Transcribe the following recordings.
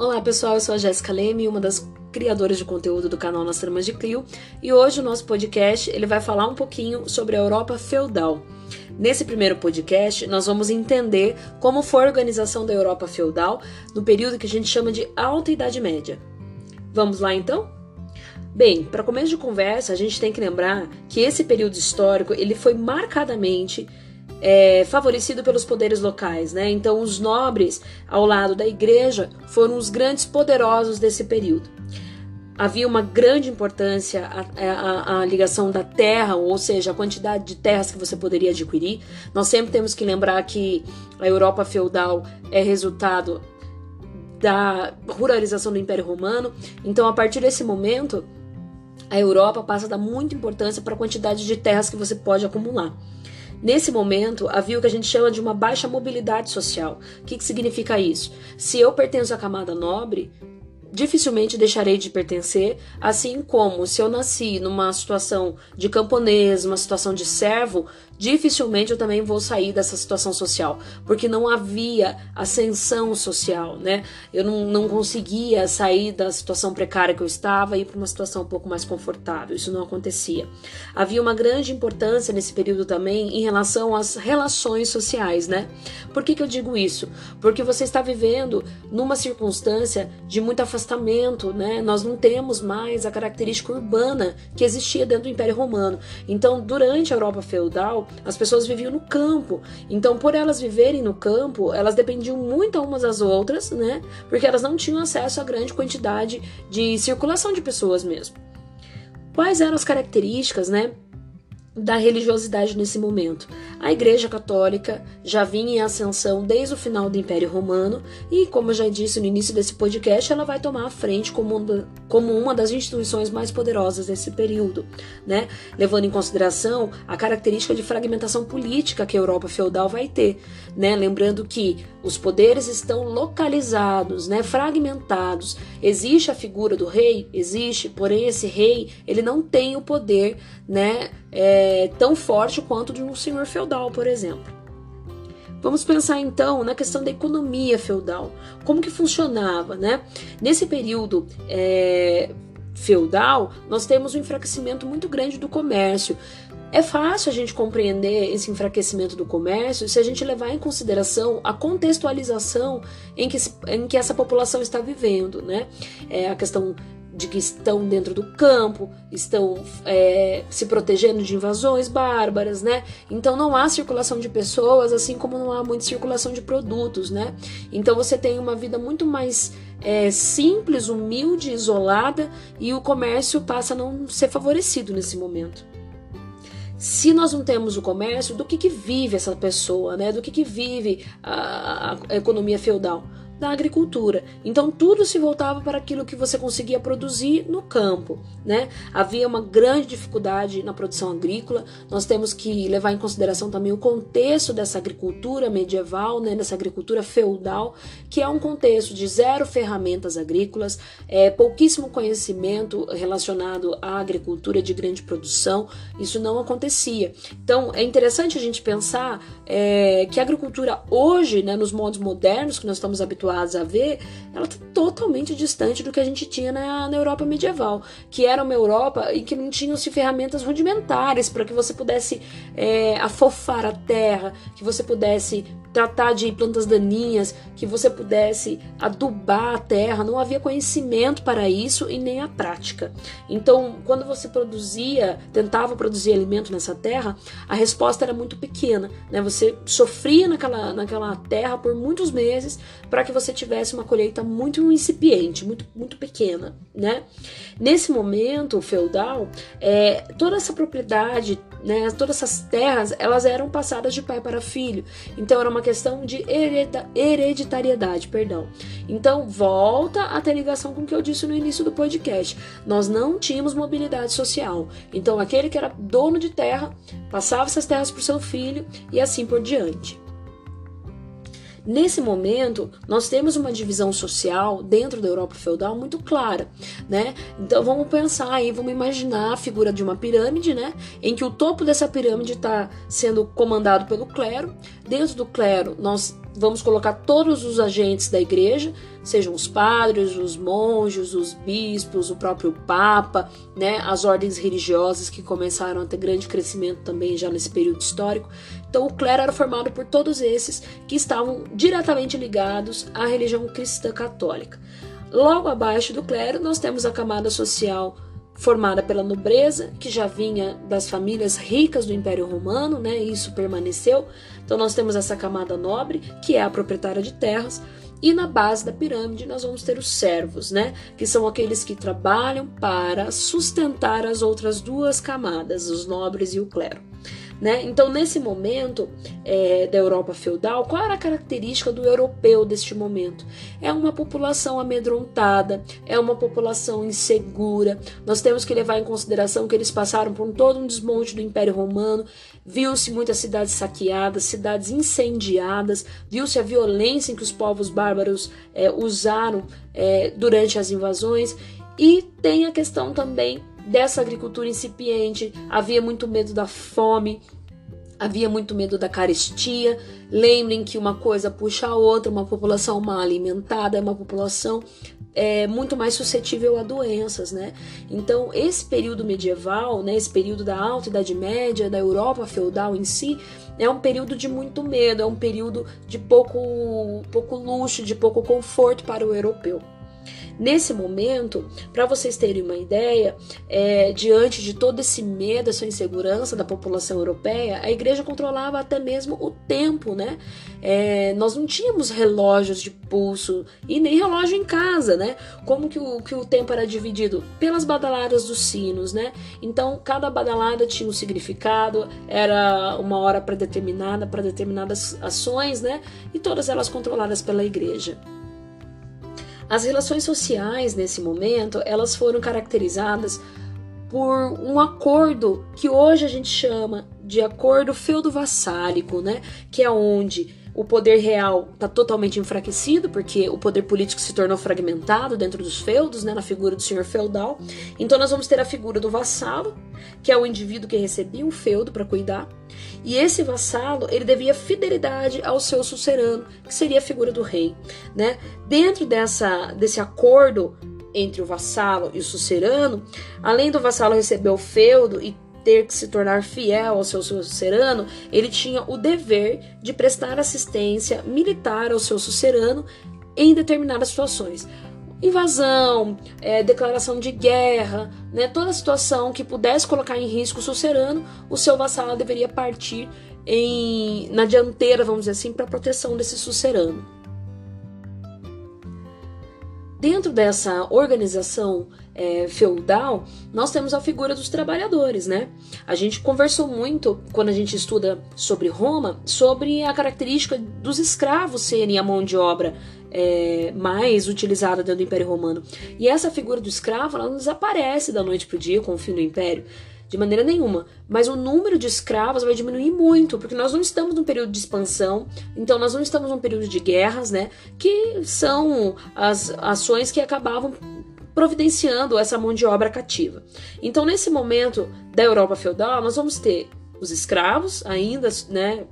Olá pessoal, eu sou a Jéssica Leme, uma das criadoras de conteúdo do canal Nas Tramas de Clio, e hoje o nosso podcast ele vai falar um pouquinho sobre a Europa feudal. Nesse primeiro podcast, nós vamos entender como foi a organização da Europa feudal no período que a gente chama de Alta Idade Média. Vamos lá então? Bem, para começo de conversa, a gente tem que lembrar que esse período histórico ele foi marcadamente é, favorecido pelos poderes locais, né? Então, os nobres, ao lado da igreja, foram os grandes poderosos desse período. Havia uma grande importância a, a, a, ligação da terra, ou seja, a quantidade de terras que você poderia adquirir. Nós sempre temos que lembrar que a Europa feudal é resultado da ruralização do Império Romano. Então, a partir desse momento, a Europa passa a dar muita importância para a quantidade de terras que você pode acumular. Nesse momento, havia o que a gente chama de uma baixa mobilidade social. O que, que significa isso? Se eu pertenço à camada nobre, dificilmente deixarei de pertencer, assim como se eu nasci numa situação de camponês, uma situação de servo, dificilmente eu também vou sair dessa situação social, porque não havia ascensão social, né? Eu não, não conseguia sair da situação precária que eu estava e ir para uma situação um pouco mais confortável. Isso não acontecia. Havia uma grande importância nesse período também em relação às relações sociais, né? Por que, que eu digo isso? Porque você está vivendo numa circunstância de muito afastamento, né? Nós não temos mais a característica urbana que existia dentro do Império Romano. Então, durante a Europa feudal, as pessoas viviam no campo. Então, por elas viverem no campo, elas dependiam muito umas das outras, né? Porque elas não tinham acesso a grande quantidade de circulação de pessoas mesmo. Quais eram as características, né? Da religiosidade nesse momento. A Igreja Católica já vinha em ascensão desde o final do Império Romano e, como eu já disse no início desse podcast, ela vai tomar a frente como, como uma das instituições mais poderosas desse período, né? levando em consideração a característica de fragmentação política que a Europa feudal vai ter, né? lembrando que os poderes estão localizados, né? fragmentados. Existe a figura do rei, existe, porém esse rei ele não tem o poder, né? é, tão forte quanto de um senhor feudal, por exemplo. Vamos pensar então na questão da economia feudal, como que funcionava, né? Nesse período é, feudal, nós temos um enfraquecimento muito grande do comércio. É fácil a gente compreender esse enfraquecimento do comércio se a gente levar em consideração a contextualização em que, em que essa população está vivendo, né? É a questão de que estão dentro do campo, estão é, se protegendo de invasões bárbaras, né? Então não há circulação de pessoas, assim como não há muita circulação de produtos, né? Então você tem uma vida muito mais é, simples, humilde, isolada e o comércio passa a não ser favorecido nesse momento. Se nós não temos o comércio, do que, que vive essa pessoa, né? Do que, que vive a, a economia feudal? Da agricultura. Então tudo se voltava para aquilo que você conseguia produzir no campo, né? Havia uma grande dificuldade na produção agrícola. Nós temos que levar em consideração também o contexto dessa agricultura medieval, né? Dessa agricultura feudal, que é um contexto de zero ferramentas agrícolas, é, pouquíssimo conhecimento relacionado à agricultura de grande produção. Isso não acontecia. Então é interessante a gente pensar é, que a agricultura hoje, né, nos modos modernos que nós estamos habituados habituados a ver, ela está totalmente distante do que a gente tinha na, na Europa medieval, que era uma Europa em que não tinham-se ferramentas rudimentares para que você pudesse é, afofar a terra, que você pudesse tratar de plantas daninhas, que você pudesse adubar a terra, não havia conhecimento para isso e nem a prática. Então, quando você produzia, tentava produzir alimento nessa terra, a resposta era muito pequena, né? Você sofria naquela, naquela terra por muitos meses para que você tivesse uma colheita muito incipiente, muito, muito pequena, né? Nesse momento feudal, é, toda essa propriedade né, todas essas terras elas eram passadas de pai para filho. Então era uma questão de hereditariedade, perdão. Então volta a ter ligação com o que eu disse no início do podcast. Nós não tínhamos mobilidade social. Então aquele que era dono de terra passava essas terras para o seu filho e assim por diante. Nesse momento, nós temos uma divisão social dentro da Europa feudal muito clara, né? Então vamos pensar aí, vamos imaginar a figura de uma pirâmide, né? Em que o topo dessa pirâmide está sendo comandado pelo clero. Dentro do clero, nós vamos colocar todos os agentes da igreja, sejam os padres, os monges, os bispos, o próprio papa, né, as ordens religiosas que começaram a ter grande crescimento também já nesse período histórico. Então o clero era formado por todos esses que estavam diretamente ligados à religião cristã católica. Logo abaixo do clero nós temos a camada social formada pela nobreza, que já vinha das famílias ricas do Império Romano, né? Isso permaneceu. Então nós temos essa camada nobre, que é a proprietária de terras, e na base da pirâmide nós vamos ter os servos, né? Que são aqueles que trabalham para sustentar as outras duas camadas, os nobres e o clero. Né? Então, nesse momento é, da Europa feudal, qual era a característica do europeu deste momento? É uma população amedrontada, é uma população insegura. Nós temos que levar em consideração que eles passaram por todo um desmonte do Império Romano, viu-se muitas cidades saqueadas, cidades incendiadas, viu-se a violência em que os povos bárbaros é, usaram é, durante as invasões. E tem a questão também dessa agricultura incipiente, havia muito medo da fome, havia muito medo da carestia. Lembrem que uma coisa puxa a outra, uma população mal alimentada é uma população é, muito mais suscetível a doenças, né? Então, esse período medieval, né, esse período da Alta Idade Média, da Europa feudal em si, é um período de muito medo, é um período de pouco, pouco luxo, de pouco conforto para o europeu. Nesse momento, para vocês terem uma ideia, é, diante de todo esse medo, essa insegurança da população europeia, a igreja controlava até mesmo o tempo, né? É, nós não tínhamos relógios de pulso e nem relógio em casa, né? Como que o, que o tempo era dividido? Pelas badaladas dos sinos, né? Então, cada badalada tinha um significado, era uma hora predeterminada para determinadas ações, né? E todas elas controladas pela igreja. As relações sociais nesse momento, elas foram caracterizadas por um acordo que hoje a gente chama de acordo feudo-vassálico, né? Que é onde o poder real está totalmente enfraquecido, porque o poder político se tornou fragmentado dentro dos feudos, né, na figura do senhor feudal. Então nós vamos ter a figura do vassalo, que é o indivíduo que recebia um feudo para cuidar, e esse vassalo ele devia fidelidade ao seu sucerano, que seria a figura do rei, né? Dentro dessa desse acordo entre o vassalo e o sucerano, além do vassalo receber o feudo e ter que se tornar fiel ao seu sucerano, ele tinha o dever de prestar assistência militar ao seu sucerano em determinadas situações. Invasão, é, declaração de guerra, né, toda situação que pudesse colocar em risco o sucerano, o seu vassalo deveria partir em, na dianteira, vamos dizer assim, para proteção desse sucerano. Dentro dessa organização é, feudal, nós temos a figura dos trabalhadores, né? A gente conversou muito, quando a gente estuda sobre Roma, sobre a característica dos escravos serem a mão de obra é, mais utilizada dentro do Império Romano. E essa figura do escravo, ela não desaparece da noite para o dia com o fim do Império de maneira nenhuma. Mas o número de escravos vai diminuir muito, porque nós não estamos num período de expansão, então nós não estamos num período de guerras, né? Que são as ações que acabavam providenciando essa mão de obra cativa. Então, nesse momento da Europa feudal, nós vamos ter os escravos, ainda, né,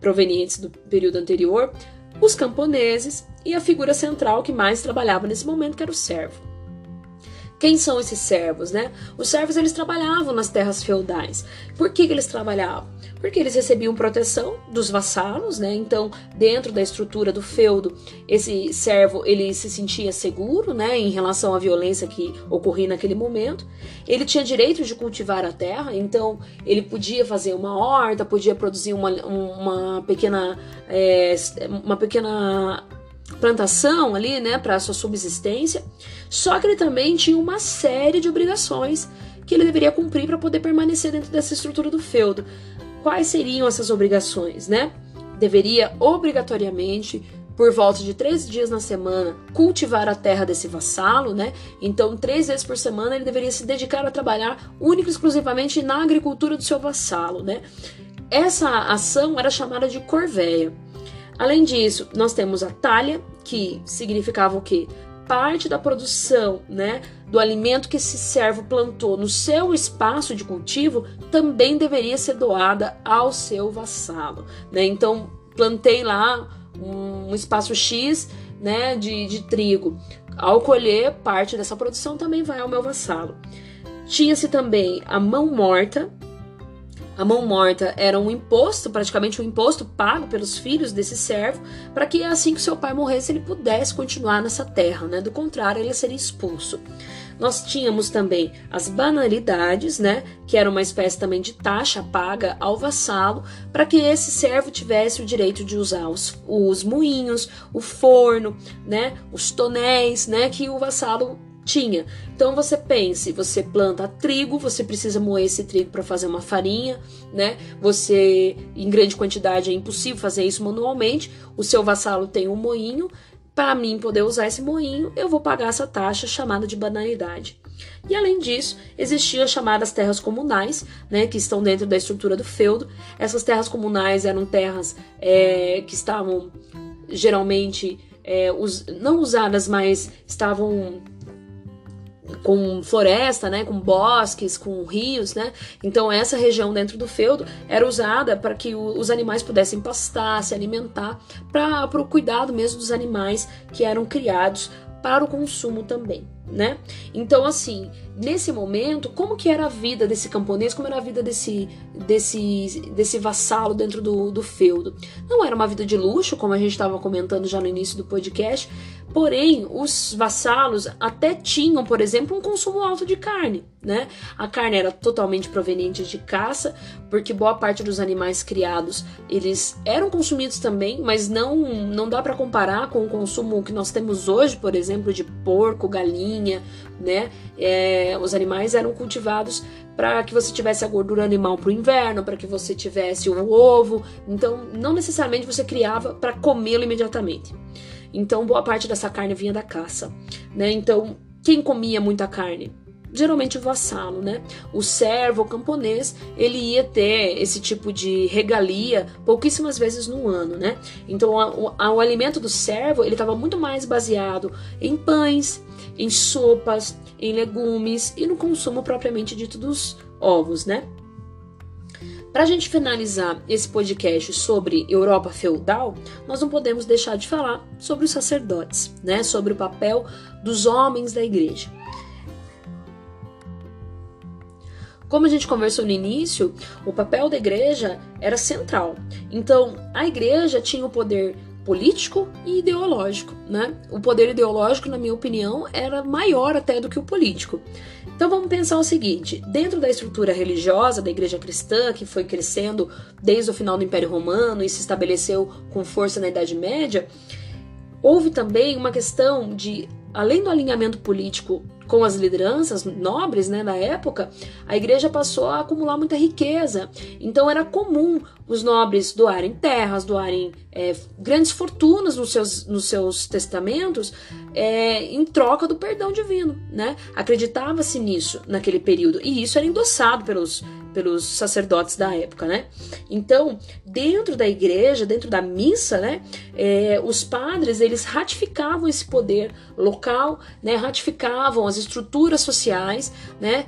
provenientes do período anterior, os camponeses e a figura central que mais trabalhava nesse momento, que era o servo. Quem são esses servos, né? Os servos eles trabalhavam nas terras feudais. Por que, que eles trabalhavam? Porque eles recebiam proteção dos vassalos, né? Então, dentro da estrutura do feudo, esse servo ele se sentia seguro, né, em relação à violência que ocorria naquele momento. Ele tinha direito de cultivar a terra, então ele podia fazer uma horta, podia produzir uma, uma pequena é, uma pequena plantação ali, né, para sua subsistência. Só que ele também tinha uma série de obrigações que ele deveria cumprir para poder permanecer dentro dessa estrutura do feudo. Quais seriam essas obrigações, né? Deveria obrigatoriamente por volta de três dias na semana, cultivar a terra desse vassalo, né? Então, três vezes por semana ele deveria se dedicar a trabalhar única e exclusivamente na agricultura do seu vassalo, né? Essa ação era chamada de corvéia. Além disso, nós temos a talha, que significava o quê? Parte da produção, né, do alimento que esse servo plantou no seu espaço de cultivo também deveria ser doada ao seu vassalo, né? Então, plantei lá um espaço X né, de, de trigo. Ao colher, parte dessa produção também vai ao meu vassalo. Tinha-se também a mão morta. A mão morta era um imposto, praticamente um imposto pago pelos filhos desse servo, para que assim que seu pai morresse ele pudesse continuar nessa terra, né? Do contrário, ele seria expulso. Nós tínhamos também as banalidades, né, que era uma espécie também de taxa paga ao vassalo para que esse servo tivesse o direito de usar os, os moinhos, o forno, né, os tonéis, né, que o vassalo tinha. Então você pense, você planta trigo, você precisa moer esse trigo para fazer uma farinha, né? Você em grande quantidade é impossível fazer isso manualmente. O seu vassalo tem um moinho, para mim poder usar esse moinho, eu vou pagar essa taxa chamada de banalidade. E além disso, existiam as chamadas terras comunais, né, que estão dentro da estrutura do feudo. Essas terras comunais eram terras é, que estavam geralmente é, não usadas, mas estavam com floresta, né, com bosques, com rios, né? Então essa região dentro do feudo era usada para que o, os animais pudessem pastar, se alimentar, para o cuidado mesmo dos animais que eram criados para o consumo também, né? Então assim, nesse momento, como que era a vida desse camponês, como era a vida desse desse desse vassalo dentro do, do feudo? Não era uma vida de luxo, como a gente estava comentando já no início do podcast, Porém, os vassalos até tinham, por exemplo, um consumo alto de carne, né? A carne era totalmente proveniente de caça, porque boa parte dos animais criados, eles eram consumidos também, mas não não dá para comparar com o consumo que nós temos hoje, por exemplo, de porco, galinha, né? É, os animais eram cultivados para que você tivesse a gordura animal para o inverno, para que você tivesse o ovo. Então, não necessariamente você criava para comê-lo imediatamente. Então, boa parte dessa carne vinha da caça, né? Então, quem comia muita carne? Geralmente o vassalo, né? O servo, o camponês, ele ia ter esse tipo de regalia pouquíssimas vezes no ano, né? Então, o, o alimento do servo, ele estava muito mais baseado em pães, em sopas, em legumes e no consumo propriamente dito dos ovos, né? Para a gente finalizar esse podcast sobre Europa feudal, nós não podemos deixar de falar sobre os sacerdotes, né? Sobre o papel dos homens da igreja. Como a gente conversou no início, o papel da igreja era central. Então, a igreja tinha o poder político e ideológico, né? O poder ideológico, na minha opinião, era maior até do que o político. Então vamos pensar o seguinte: dentro da estrutura religiosa da igreja cristã, que foi crescendo desde o final do Império Romano e se estabeleceu com força na Idade Média, houve também uma questão de, além do alinhamento político com as lideranças nobres né, na época, a igreja passou a acumular muita riqueza. Então era comum os nobres doarem terras, doarem é, grandes fortunas nos seus, nos seus testamentos é, em troca do perdão divino. Né? Acreditava-se nisso naquele período. E isso era endossado pelos, pelos sacerdotes da época, né? Então, dentro da igreja, dentro da missa, né, é, os padres eles ratificavam esse poder local, né, ratificavam as estruturas sociais, né?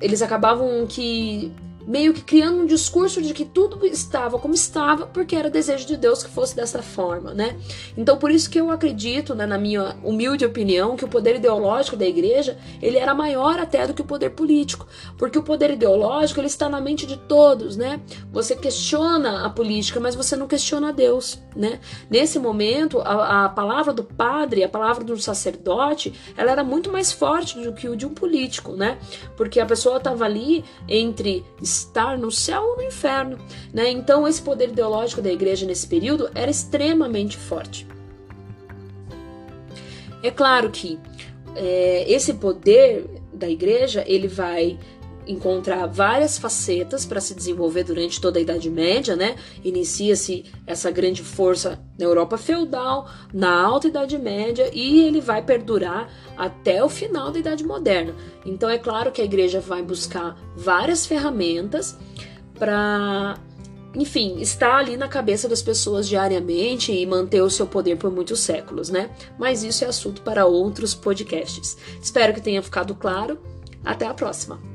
Eles acabavam que meio que criando um discurso de que tudo estava como estava porque era desejo de Deus que fosse dessa forma, né? Então por isso que eu acredito, né, na minha humilde opinião, que o poder ideológico da igreja ele era maior até do que o poder político, porque o poder ideológico ele está na mente de todos, né? Você questiona a política, mas você não questiona Deus, né? Nesse momento a, a palavra do padre, a palavra do sacerdote, ela era muito mais forte do que o de um político, né? Porque a pessoa estava ali entre estar no céu ou no inferno. Né? Então, esse poder ideológico da igreja nesse período era extremamente forte. É claro que é, esse poder da igreja ele vai encontrar várias facetas para se desenvolver durante toda a Idade Média, né? Inicia-se essa grande força na Europa feudal, na Alta Idade Média e ele vai perdurar até o final da Idade Moderna. Então é claro que a igreja vai buscar várias ferramentas para enfim, estar ali na cabeça das pessoas diariamente e manter o seu poder por muitos séculos, né? Mas isso é assunto para outros podcasts. Espero que tenha ficado claro. Até a próxima!